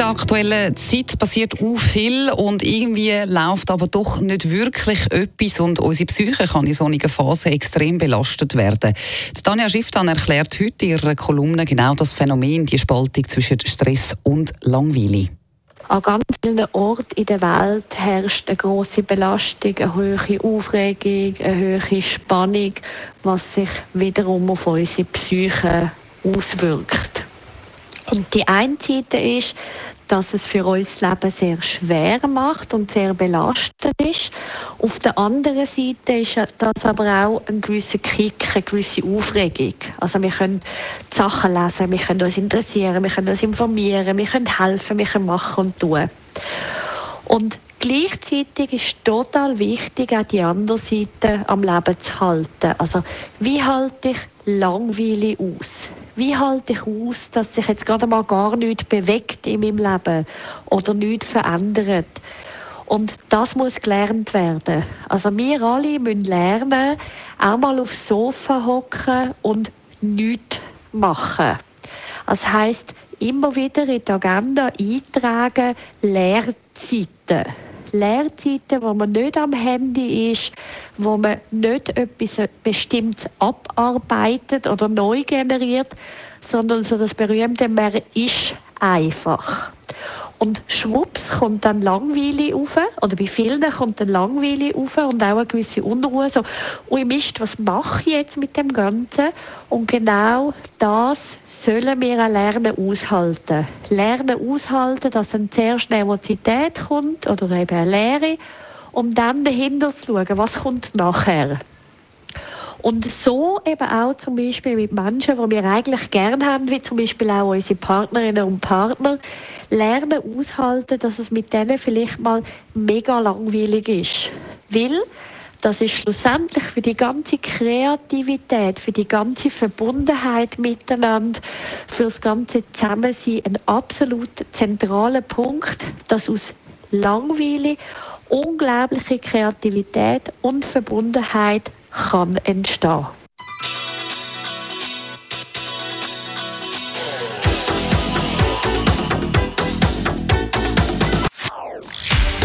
der aktuellen Zeit passiert auch viel und irgendwie läuft aber doch nicht wirklich etwas und unsere Psyche kann in solchen Phasen extrem belastet werden. Tanja Schifftan erklärt heute in ihrer Kolumne genau das Phänomen, die Spaltung zwischen Stress und Langweile. An ganz vielen Orten in der Welt herrscht eine große Belastung, eine hohe Aufregung, eine hohe Spannung, was sich wiederum auf unsere Psyche auswirkt. Und die eine Seite ist, dass es für uns das Leben sehr schwer macht und sehr belastend ist. Auf der anderen Seite ist das aber auch ein gewisser Kick, eine gewisse Aufregung. Also wir können Sachen lesen, wir können uns interessieren, wir können uns informieren, wir können helfen, wir können machen und tun. Und Gleichzeitig ist total wichtig, auch die andere Seite am Leben zu halten. Also, wie halte ich Langweile aus? Wie halte ich aus, dass sich jetzt gerade mal gar nichts bewegt in meinem Leben oder nichts verändert? Und das muss gelernt werden. Also wir alle müssen lernen, auch mal aufs Sofa hocken und nichts machen. Das heißt, immer wieder in die Agenda eintragen, Lehrzeiten. Lehrzeiten, wo man nicht am Handy ist, wo man nicht etwas Bestimmtes abarbeitet oder neu generiert, sondern so das berühmte «Man ist einfach». Und schwupps kommt dann Langweile auf, oder bei vielen kommt dann Langweile auf und auch eine gewisse Unruhe. So, ui Mist, was mache ich jetzt mit dem Ganzen? Und genau das sollen wir auch lernen aushalten. Lernen aushalten, dass dann zuerst Nervosität kommt oder eben eine Lehre, um dann dahinter zu schauen, was kommt nachher. Und so eben auch zum Beispiel mit Menschen, die wir eigentlich gern haben, wie zum Beispiel auch unsere Partnerinnen und Partner, lernen aushalten, dass es mit denen vielleicht mal mega langweilig ist. Weil das ist schlussendlich für die ganze Kreativität, für die ganze Verbundenheit miteinander, für das ganze Zusammensein ein absolut zentraler Punkt, dass aus Langweile unglaubliche Kreativität und Verbundenheit kann entstehen.